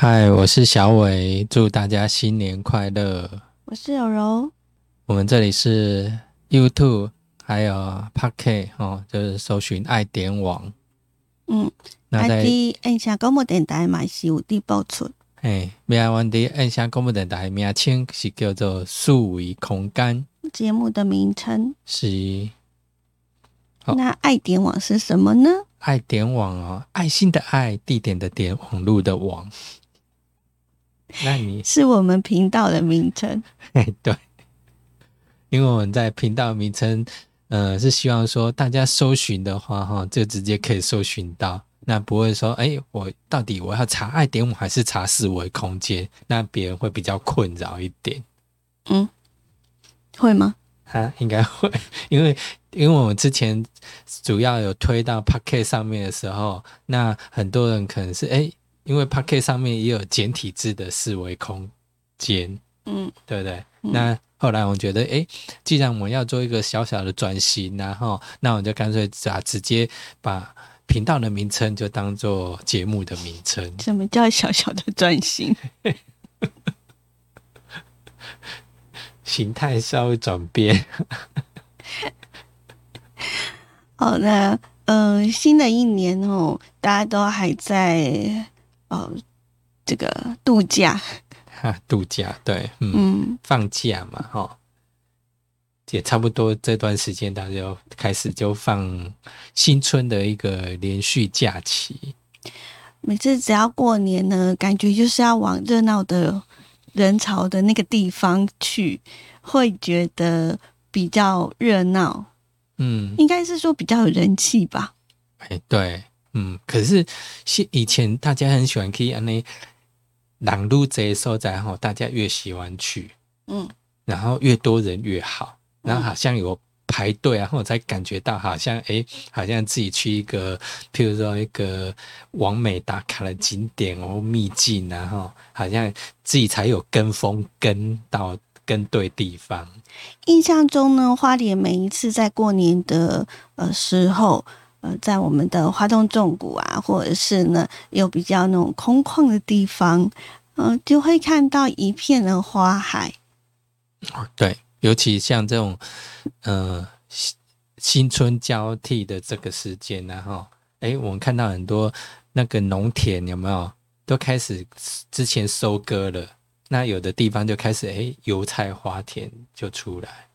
嗨，我是小伟，祝大家新年快乐。我是柔柔，我们这里是 YouTube，还有 Pocket 哦，就是搜寻爱点网。嗯，那在按下广播电台嘛是有地播出。哎，米亚湾的按下广播电台名称是叫做数维空间，节目的名称，是好那爱点网是什么呢？爱点网哦，爱心的爱，地点的点，网络的网。那你是我们频道的名称。嘿，对，因为我们在频道名称，呃，是希望说大家搜寻的话，哈，就直接可以搜寻到，那不会说，哎，我到底我要查爱点五还是查四维空间？那别人会比较困扰一点。嗯，会吗？啊，应该会，因为因为我们之前主要有推到 Pocket 上面的时候，那很多人可能是哎，因为 Pocket 上面也有简体字的四维空间，嗯，对不对？嗯那后来我觉得，哎，既然我们要做一个小小的转型，然后那我就干脆啊，直接把频道的名称就当做节目的名称。什么叫小小的转型？形态稍微转变，好，那呃，新的一年哦，大家都还在呃这个度假，哈，度假对，嗯，嗯，放假嘛，哈，也差不多这段时间，大家就开始就放新春的一个连续假期。每次只要过年呢，感觉就是要往热闹的人潮的那个地方去，会觉得比较热闹，嗯，应该是说比较有人气吧。哎，对，嗯，可是是以前大家很喜欢去安尼朗路这些所在哈，大家越喜欢去，嗯，然后越多人越好，然后好像有排队啊，然后我才感觉到好像哎，好像自己去一个，譬如说一个完美打卡的景点哦，秘境啊，哈，好像自己才有跟风跟到跟对地方。印象中呢，花莲每一次在过年的呃时候，呃，在我们的花东纵谷啊，或者是呢有比较那种空旷的地方，嗯、就会看到一片的花海。对，尤其像这种呃新新春交替的这个时间然后哎，我们看到很多那个农田有没有都开始之前收割了，那有的地方就开始哎油菜花田就出来。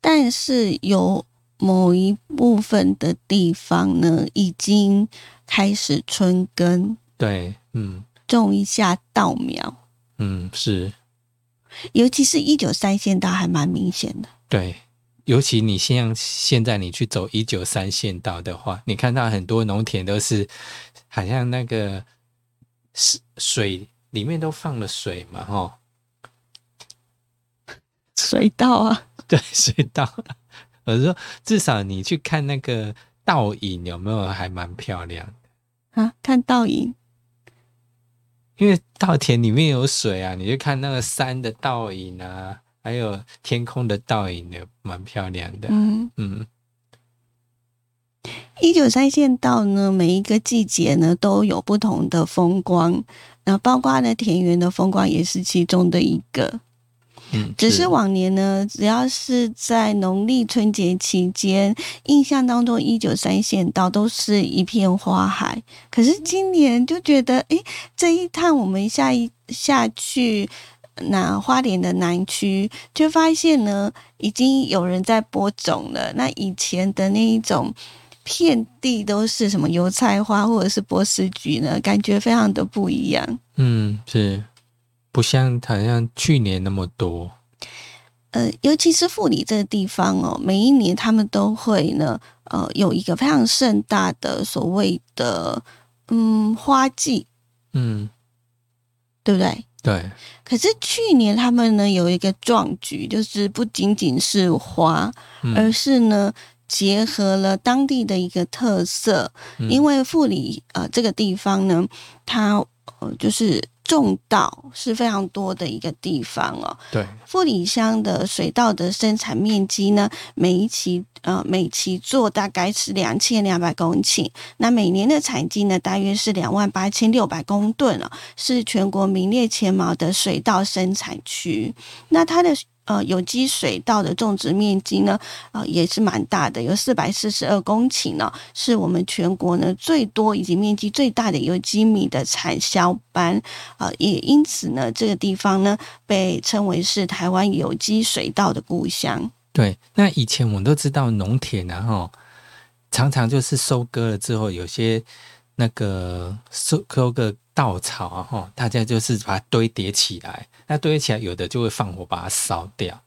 但是有某一部分的地方呢，已经开始春耕，对，嗯种一下稻苗，嗯是，尤其是一九三线道还蛮明显的。对。尤其你像现在你去走一九三线道的话，你看到很多农田都是好像那个是水里面都放了水嘛，哈，水稻啊，对，水稻。我是说，至少你去看那个倒影有没有还蛮漂亮的，啊，看倒影，因为稻田里面有水啊，你就看那个山的倒影啊，还有天空的倒影的，蛮漂亮的。嗯。嗯，一九三线道呢，每一个季节呢都有不同的风光，那包括呢田园的风光也是其中的一个。嗯，只是往年呢，只要是在农历春节期间，印象当中一九三线道都是一片花海。可是今年就觉得，诶，这一趟我们下一下去那花莲的南区，就发现呢，已经有人在播种了。那以前的那一种。遍地都是什么油菜花或者是波斯菊呢？感觉非常的不一样。嗯是，不像好像去年那么多。呃，尤其是富里这个地方哦，每一年他们都会呢，呃，有一个非常盛大的所谓的嗯花季，嗯，对不对？对，可是去年他们呢有一个壮举，就是不仅仅是花，嗯。而是呢结合了当地的一个特色，嗯。因为富里呃这个地方呢，它呃就是种稻是非常多的一个地方哦。对，富里乡的水稻的生产面积呢，每一期呃每期做大概是两千两百公顷，那每年的产季呢大约是两万八千六百公吨哦，是全国名列前茅的水稻生产区。那它的呃，有机水稻的种植面积呢，呃，也是蛮大的，有四百四十二公顷呢，是我们全国呢最多以及面积最大的有机米的产销班，呃，也因此呢，这个地方呢被称为是台湾有机水稻的故乡。对，那以前我们都知道农田然后常常就是收割了之后，有些那个收收割稻草啊，哈，大家就是把它堆叠起来。那堆起来，有的就会放火把它烧掉。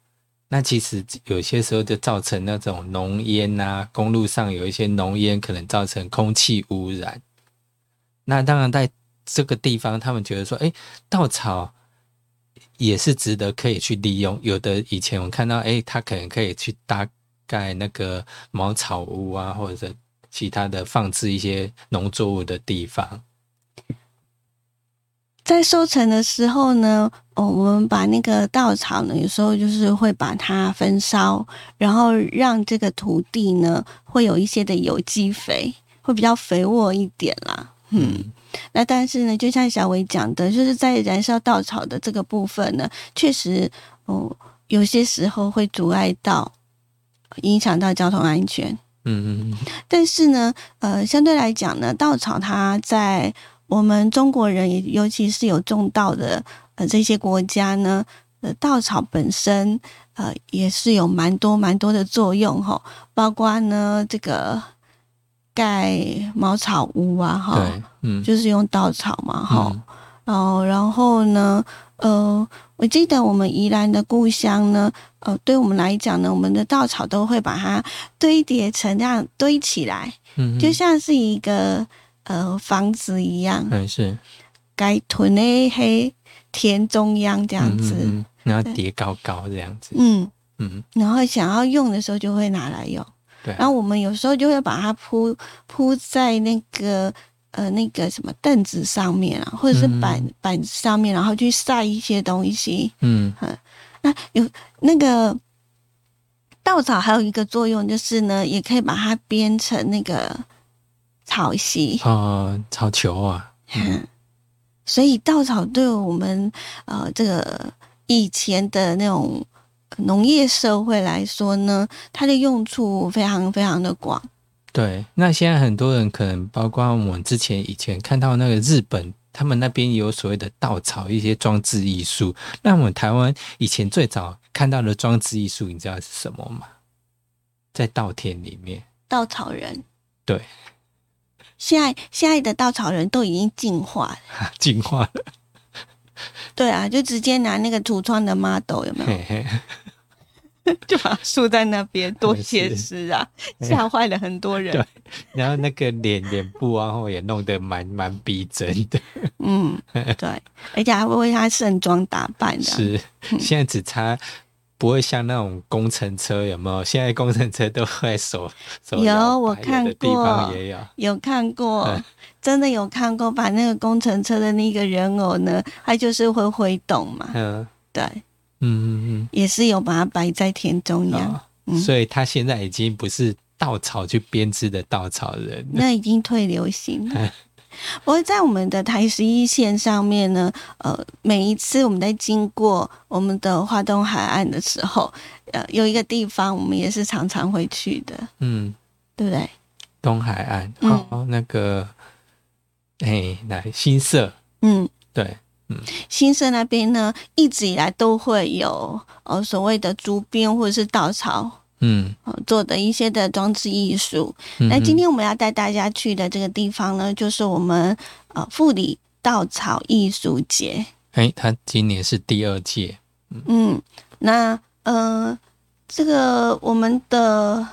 那其实有些时候就造成那种浓烟啊，公路上有一些浓烟，可能造成空气污染。那当然，在这个地方，他们觉得说，哎，稻草也是值得可以去利用。有的以前我看到，哎，它可能可以去搭盖那个茅草屋啊，或者其他的放置一些农作物的地方。在收成的时候呢，哦，我们把那个稻草呢，有时候就是会把它焚烧，然后让这个土地呢，会有一些的有机肥，会比较肥沃一点啦。嗯，那但是呢，就像小伟讲的，就是在燃烧稻草的这个部分呢，确实，哦，有些时候会阻碍到，影响到交通安全。嗯嗯嗯。但是呢，呃，相对来讲呢，稻草它在我们中国人，尤其是有种稻的呃这些国家呢，呃稻草本身呃也是有蛮多蛮多的作用哈，包括呢这个盖茅草屋啊哈，嗯，就是用稻草嘛哈，然后然后呢呃我记得我们宜兰的故乡呢，呃对我们来讲呢，我们的稻草都会把它堆叠成这样堆起来，嗯，就像是一个。呃，房子一样，嗯，是。该囤的黑田中央这样子，然后叠高高这样子，嗯。嗯，然后想要用的时候就会拿来用，对。然后我们有时候就会把它铺铺在那个呃那个什么凳子上面啊，或者是板板子上面，然后去晒一些东西，嗯。嗯。那有那个稻草还有一个作用就是呢，也可以把它编成那个。草席啊，草球啊，所以稻草对我们呃这个以前的那种农业社会来说呢，它的用处非常非常的广。对，那现在很多人可能包括我们之前以前看到那个日本，他们那边有所谓的稻草一些装置艺术。那我们台湾以前最早看到的装置艺术，你知道是什么吗？在稻田里面，稻草人。对。现在现在的稻草人都已经进化了，进化了。对啊，就直接拿那个橱窗的 model 有没有？就把它竖在那边，多 写实啊！吓坏了很多人。对，然后那个脸脸部啊，后也弄得蛮蛮逼真的。嗯，对，而且还会为他盛装打扮的。是，现在只差。不会像那种工程车有没有？现在工程车都会手手有我看过，地方也有有看过，真的有看过。把那个工程车的那个人偶呢，它就是会挥动嘛。嗯，对，嗯嗯嗯，也是有把它摆在田中央。所以他现在已经不是稻草去编织的稻草人，那已经退流行了。不过在我们的台十一线上面呢，呃，每一次我们在经过我们的华东海岸的时候，呃，有一个地方我们也是常常会去的，嗯，对不对？东海岸，好，那个，哎，来新社，嗯，对，嗯，新社那边呢，一直以来都会有呃所谓的竹编或者是稻草。嗯，做的一些的装置艺术。那今天我们要带大家去的这个地方呢，就是我们呃富里稻草艺术节。哎，它今年是第二届。嗯，那呃，这个我们的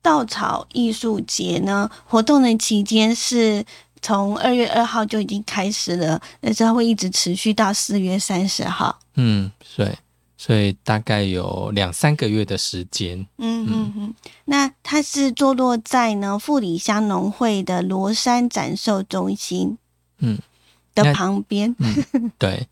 稻草艺术节呢，活动的期间是从二月二号就已经开始了，但是它会一直持续到四月三十号。嗯，对。所以大概有两三个月的时间。嗯嗯嗯，那它是坐落在呢富里乡农会的罗山展售中心。嗯，的旁边。对，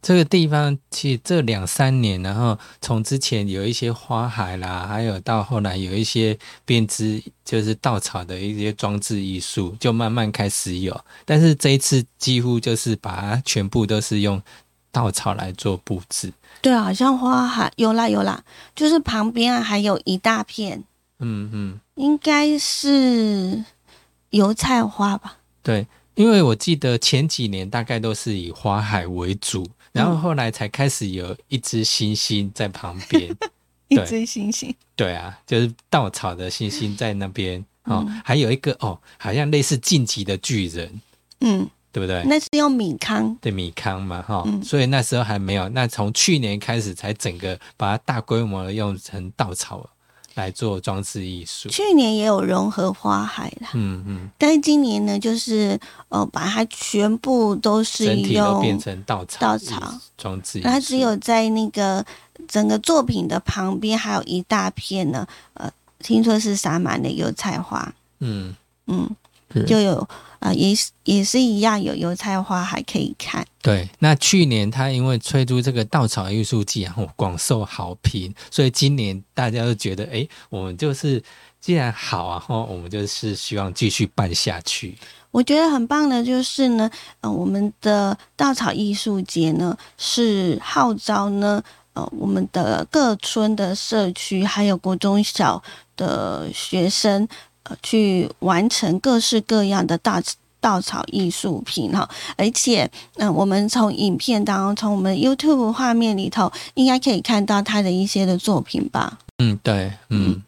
这个地方其实这两三年，然后从之前有一些花海啦，还有到后来有一些编织，就是稻草的一些装置艺术，就慢慢开始有。但是这一次几乎就是把它全部都是用稻草来做布置。对啊，好像花海有啦有啦，就是旁边啊还有一大片，嗯嗯，应该是油菜花吧。对，因为我记得前几年大概都是以花海为主，然后后来才开始有一只星星在旁边。一只星星，对啊，就是稻草的星星在那边哦，嗯还有一个哦，好像类似晋级的巨人，嗯，对不对？那是用米糠，对米糠嘛，哈、嗯所以那时候还没有。那从去年开始才整个把它大规模的用成稻草来做装饰艺术。去年也有融合花海啦，嗯嗯，但是今年呢，就是呃，把它全部都是整体都变用，成稻草稻草装置。它只有在那个整个作品的旁边还有一大片呢，呃，听说是撒满了油菜花，嗯，嗯是，就有呃，也是也是一样有油菜花还可以看，对。那去年他因为推出这个稻草艺术季，然后广受好评，所以今年大家都觉得，哎，我们就是既然好啊，后，我们就是希望继续办下去。我觉得很棒的就是呢，呃，我们的稻草艺术节呢是号召呢，呃，我们的各村的社区还有国中小的学生，呃，去完成各式各样的稻稻草艺术品哈，而且，嗯、我们从影片当中，从我们 YouTube 画面里头，应该可以看到他的一些的作品吧。嗯，对，嗯，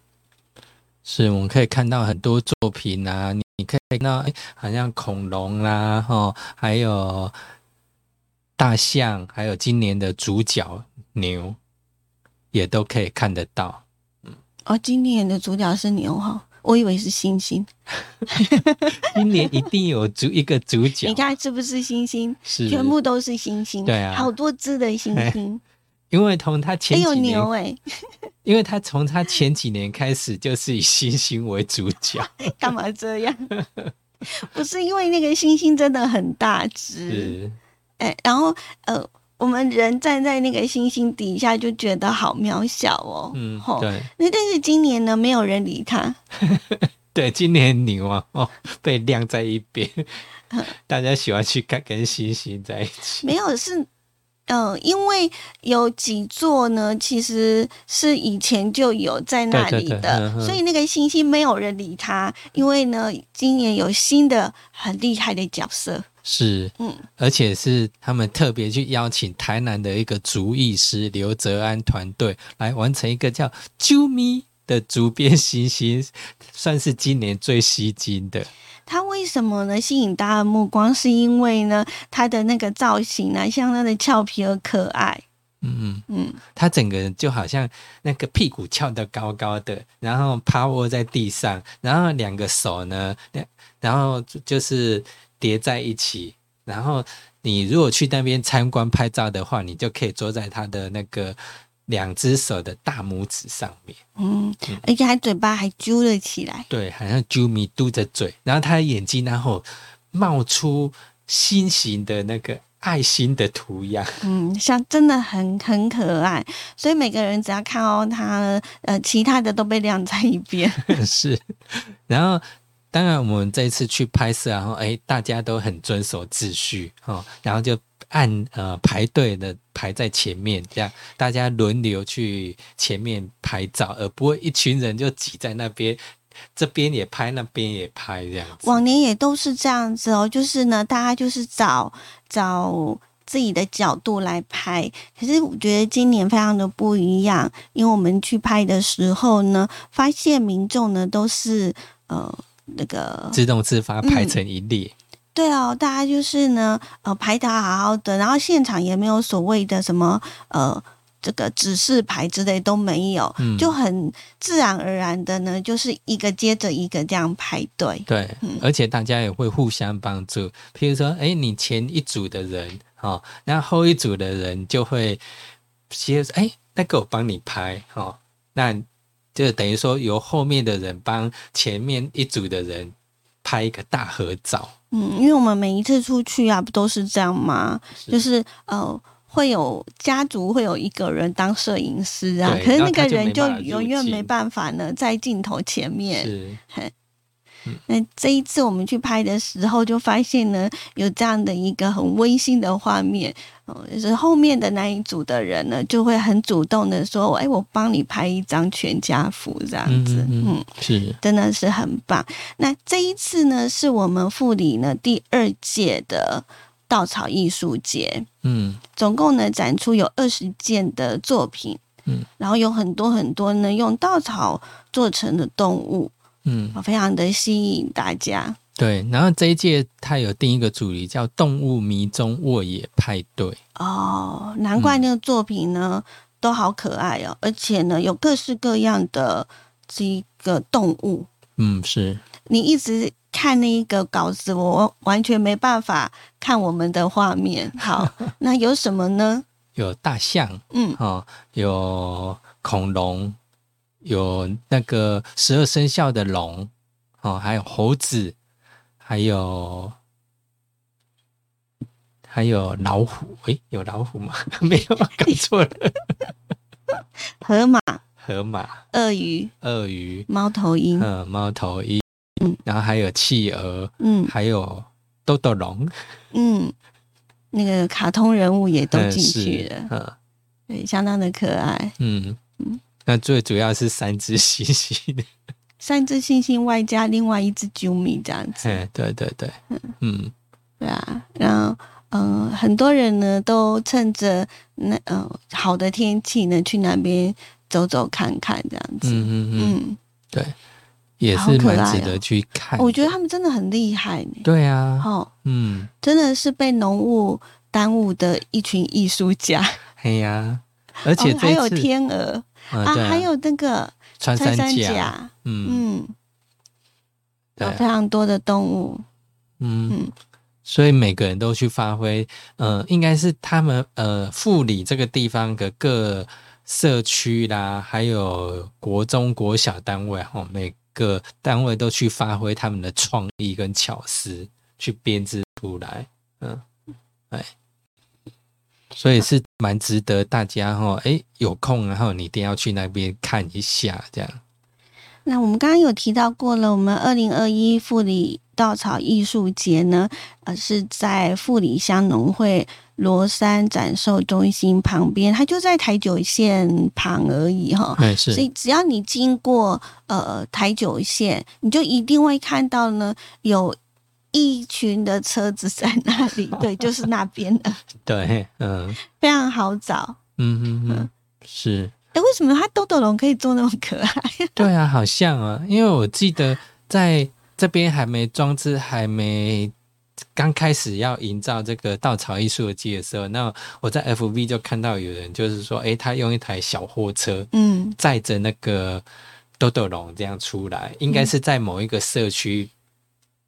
是，我们可以看到很多作品啊，你你可以看到，哎，好像恐龙啦，哈，还有大象，还有今年的主角牛，也都可以看得到。嗯。哦，今年的主角是牛哈，我以为是星星。今年一定有主一个主角，你看是不是星星？是。全部都是星星，对啊。好多只的星星，因为从他前还有几年，牛哎、因为他从他前几年开始就是以星星为主角，干嘛这样？不是因为那个星星真的很大只，是，哎、然后呃，我们人站在那个星星底下就觉得好渺小哦，嗯，对。那但是今年呢，没有人理他，对，今年牛啊，哦，被晾在一边，大家喜欢去看跟星星在一起，没有是。嗯、因为有几座呢，其实是以前就有在那里对对对的，所以那个星星没有人理他。因为呢，今年有新的很厉害的角色，是，嗯，而且是他们特别去邀请台南的一个竹艺师刘泽安团队来完成一个叫“啾咪”的竹编行星，算是今年最吸睛的。他为什么呢吸引大家的目光？是因为呢，他的那个造型啊，相当的俏皮而可爱。嗯嗯，嗯，他整个人就好像那个屁股翘得高高的，然后趴卧在地上，然后两个手呢，两然后就就是叠在一起，然后你如果去那边参观拍照的话，你就可以坐在他的那个两只手的大拇指上面，嗯，而且还嘴巴还揪了起来。对，好像啾咪嘟着嘴，然后他的眼睛然后冒出心形的那个爱心的图样，嗯，像真的很很可爱，所以每个人只要看到他，呃，其他的都被晾在一边。是，然后当然我们这一次去拍摄，然后哎，大家都很遵守秩序哦，然后就按呃排队的排在前面，这样大家轮流去前面拍照，而不会一群人就挤在那边，这边也拍，那边也拍这样。往年也都是这样子哦，就是呢，大家就是找找自己的角度来拍。可是我觉得今年非常的不一样，因为我们去拍的时候呢，发现民众呢都是呃那个自动自发排成一列，对哦，大家就是呢呃排的好好的，然后现场也没有所谓的什么呃。这个指示牌之类都没有，嗯就很自然而然的呢，就是一个接着一个这样排队。对，嗯而且大家也会互相帮助。譬如说，哎，你前一组的人，哦，那后一组的人就会接着，哎，那个我帮你拍，哦，那就等于说由后面的人帮前面一组的人拍一个大合照。嗯，因为我们每一次出去啊，不都是这样吗？就是呃，会有家族会有一个人当摄影师啊，可是那个人就永远没办法呢，在镜头前面。是，那这一次我们去拍的时候，就发现呢，有这样的一个很温馨的画面，哦、就是后面的那一组的人呢，就会很主动的说：“哎，我帮你拍一张全家福，这样子。”嗯嗯嗯嗯，是，真的是很棒。那这一次呢，是我们富里呢第二届的稻草艺术节，嗯。总共呢展出有二十件的作品，嗯，然后有很多很多呢用稻草做成的动物，嗯，非常的吸引大家。对。然后这一届它有定一个主题叫“动物迷踪沃野派对哦，难怪那个作品呢、都好可爱哦，而且呢有各式各样的这个动物。”。嗯，是，你一直看那一个稿子，我完全没办法看我们的画面。好，那有什么呢？有大象嗯，哦，有恐龙，有那个十二生肖的龙哦，还有猴子，还有还有老虎。诶，有老虎吗？没有，搞错了。河马、河马、鳄鱼、鳄鱼、猫头鹰，嗯，猫头鹰，嗯。然后还有企鹅，嗯。还有豆豆龙，嗯，那个卡通人物也都嗯进去了，嗯。对，相当的可爱。嗯。嗯，那最主要是三只猩猩，三只猩猩外加另外一只啾咪这样子，哎，对对对，嗯嗯对啊，然后。嗯，很多人呢都趁着那呃好的天气呢，去那边走走看看这样子。嗯嗯嗯，嗯，对，也是蛮值得去看。我觉得他们真的很厉害呢。对啊，哦，嗯，真的是被浓雾耽误的一群艺术家，哎呀，而且哦、还有天鹅啊，还有那个穿穿山甲，甲，嗯。嗯，对。有非常多的动物，嗯。嗯，所以每个人都去发挥，呃，应该是他们呃富里这个地方的各社区啦，还有国中国小单位哈，每个单位都去发挥他们的创意跟巧思，去编织出来，嗯，哎，所以是蛮值得大家哈，哎，有空然后你一定要去那边看一下，这样，那我们刚刚有提到过了，我们二零二一富里稻草艺术节呢，呃，是在富里乡农会罗山展售中心旁边，它就在台九线旁而已哈。哎是所，以只要你经过呃台九线，你就一定会看到呢有一群的车子在那里，对，就是那边的，对，嗯非常好找。嗯嗯嗯，是。哎，为什么他豆豆龙可以做那么可爱？对啊，好像啊，因为我记得在这边还没装置，还没刚开始要营造这个稻草艺术节的时候，那我在 FV 就看到有人就是说，诶，他用一台小货车嗯载着那个豆豆龙这样出来，应该是在某一个社区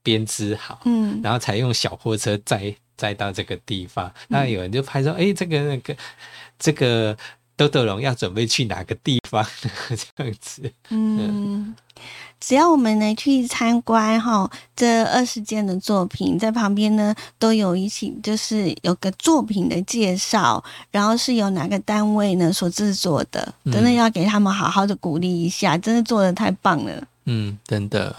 编织好，嗯。然后才用小货车载载到这个地方。那有人就拍说，诶，这个那个这个豆豆龙要准备去哪个地方？这样子。嗯，只要我们呢去参观哈，这二十件的作品，在旁边呢都有一起，就是有个作品的介绍，然后是由哪个单位呢所制作的，嗯。真的要给他们好好的鼓励一下，真的做的太棒了。嗯，真的，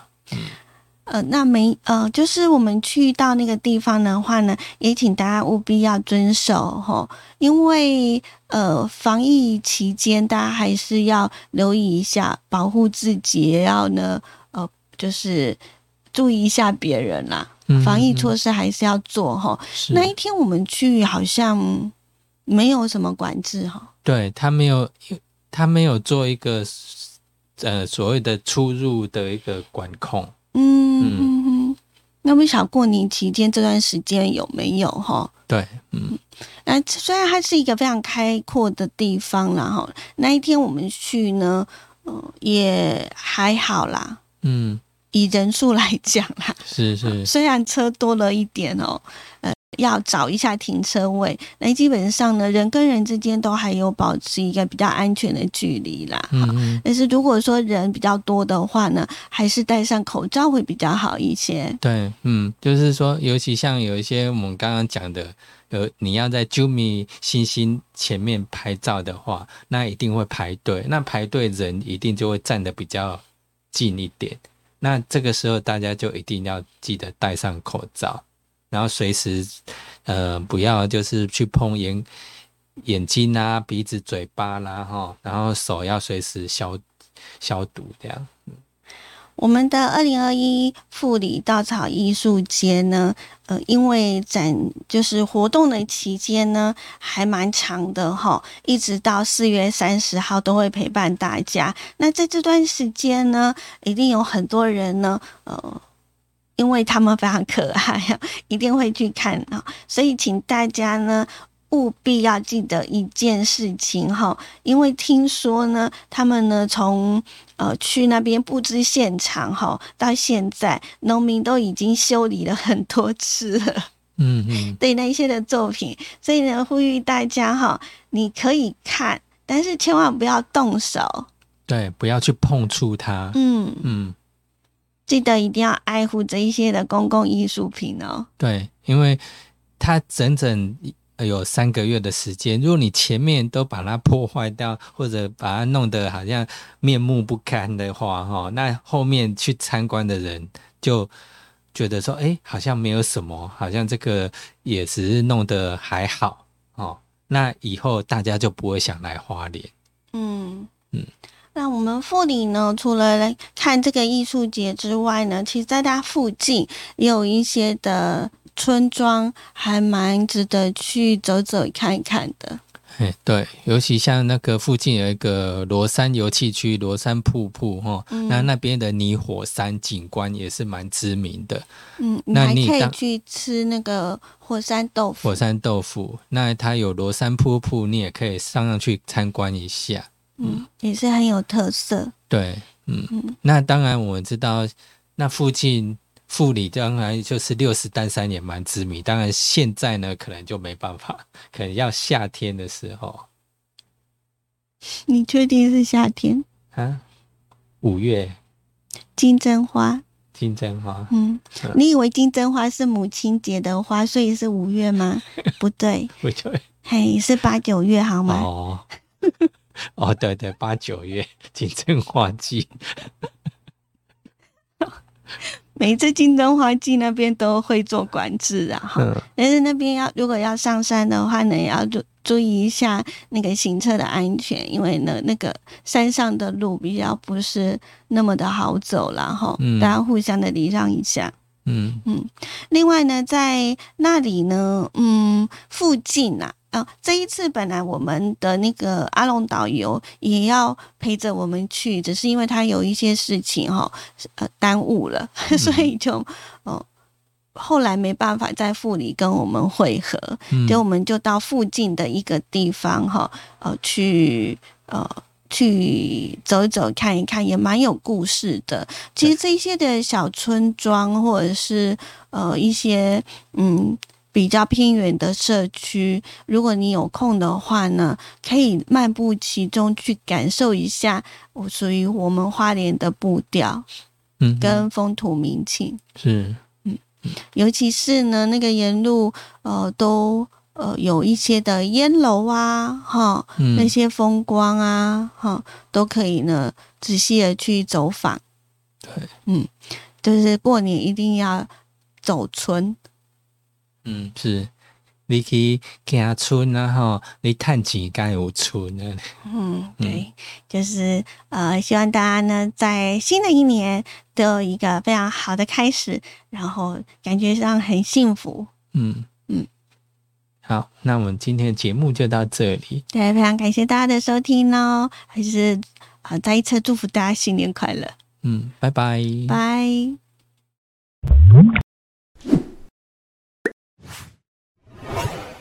呃，那没呃，就是我们去到那个地方的话呢，也请大家务必要遵守哈，因为呃，防疫期间大家还是要留意一下，保护自己，也要呢呃，就是注意一下别人啦。嗯防疫措施还是要做哈。是那一天我们去好像没有什么管制哈。对他没有，他没有做一个呃所谓的出入的一个管控。嗯嗯嗯，那不晓得过年期间这段时间有没有哈？对，嗯。那虽然它是一个非常开阔的地方然后，那一天我们去呢，嗯、也还好啦。嗯，以人数来讲啦，是是，虽然车多了一点哦，呃，要找一下停车位。那基本上呢，人跟人之间都还有保持一个比较安全的距离啦。嗯嗯，但是如果说人比较多的话呢，还是戴上口罩会比较好一些。对，嗯，就是说，尤其像有一些我们刚刚讲的，呃，你要在 Jumi 星星前面拍照的话，那一定会排队，那排队人一定就会站得比较近一点。那这个时候大家就一定要记得戴上口罩，然后随时呃不要就是去碰眼眼睛啊、鼻子、嘴巴啦哈，然后手要随时消消毒这样。我们的二零二一富里稻草艺术节呢，呃，因为展就是活动的期间呢，还蛮长的哈，一直到四月三十号都会陪伴大家。那在这段时间呢，一定有很多人呢，呃，因为他们非常可爱啊，一定会去看啊，所以请大家呢。务必要记得一件事情哈，因为听说呢，他们呢从呃去那边布置现场哈，到现在农民都已经修理了很多次了。嗯嗯，对那些的作品，所以呢，呼吁大家哈，你可以看，但是千万不要动手。对，不要去碰触它。嗯，嗯，记得一定要爱护这一些的公共艺术品哦。对，因为它整整有三个月的时间，如果你前面都把它破坏掉，或者把它弄得好像面目不堪的话，哈，那后面去参观的人就觉得说，哎，好像没有什么，好像这个也只是弄得还好哦，那以后大家就不会想来花莲。嗯嗯，那我们富里呢，除了来看这个艺术节之外呢，其实在它附近也有一些的村庄，还蛮值得去走走看一看的。哎，对，尤其像那个附近有一个罗山油气区，罗山瀑布哈，嗯那那边的泥火山景观也是蛮知名的。嗯，你那还可以去吃那个火山豆腐。火山豆腐，那它有罗山瀑布，你也可以上上去参观一下。嗯，也是很有特色。对，嗯，嗯那当然我们知道，那附近富里当然就是六十担山也蛮知名，当然现在呢可能就没办法，可能要夏天的时候你确定是夏天？啊，五月金针花。金针花，嗯，你以为金针花是母亲节的花，所以是五月吗？不对，不对嘿，是八九月好吗？哦。哦，对对，八九月金针花季，每次金针花季那边都会做管制啊，哈、嗯，但是那边要如果要上山的话呢，也要注注意一下那个行车的安全，因为呢那个山上的路比较不是那么的好走然后、嗯。大家互相的礼让一下。嗯。另外呢，在那里呢，嗯，附近啊，啊，这一次本来我们的那个阿龙导游也要陪着我们去，只是因为他有一些事情哈、呃，耽误了，所以就哦、后来没办法在富里跟我们会合，嗯，就我们就到附近的一个地方哈，呃，去呃去走一走看一看，也蛮有故事的。其实这些的小村庄或者是呃一些嗯。比较偏远的社区，如果你有空的话呢，可以漫步其中，去感受一下我属于我们花莲的步调嗯跟风土民情。是嗯尤其是呢，那个沿路呃都呃有一些的烟楼啊，哈，嗯那些风光啊，哈，都可以呢仔细的去走访。对，嗯，就是过年一定要走村。嗯是，你去行村啊吼，你探钱该有村啊，嗯，对，就是呃，希望大家呢在新的一年都有一个非常好的开始，然后感觉上很幸福。嗯。嗯，好，那我们今天的节目就到这里，对，非常感谢大家的收听哦，还是啊、呃再一次祝福大家新年快乐，嗯，拜拜，拜。you